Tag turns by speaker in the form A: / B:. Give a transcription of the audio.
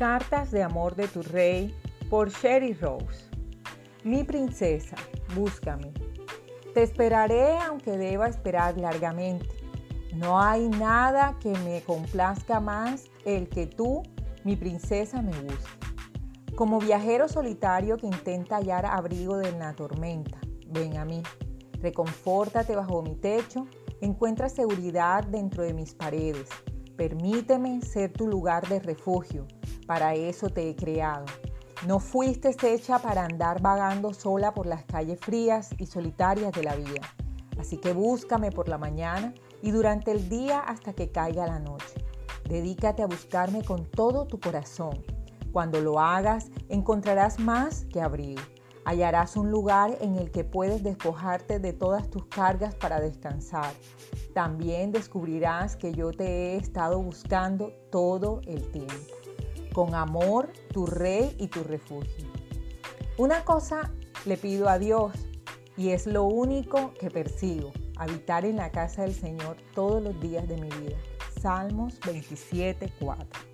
A: Cartas de amor de tu rey por Sherry Rose. Mi princesa, búscame. Te esperaré aunque deba esperar largamente. No hay nada que me complazca más el que tú, mi princesa, me busques. Como viajero solitario que intenta hallar abrigo de la tormenta, ven a mí. Reconfórtate bajo mi techo, encuentra seguridad dentro de mis paredes. Permíteme ser tu lugar de refugio para eso te he creado. No fuiste hecha para andar vagando sola por las calles frías y solitarias de la vida. Así que búscame por la mañana y durante el día hasta que caiga la noche. Dedícate a buscarme con todo tu corazón. Cuando lo hagas, encontrarás más que abrigo. Hallarás un lugar en el que puedes despojarte de todas tus cargas para descansar. También descubrirás que yo te he estado buscando todo el tiempo con amor, tu rey y tu refugio. Una cosa le pido a Dios y es lo único que persigo, habitar en la casa del Señor todos los días de mi vida. Salmos 27, 4.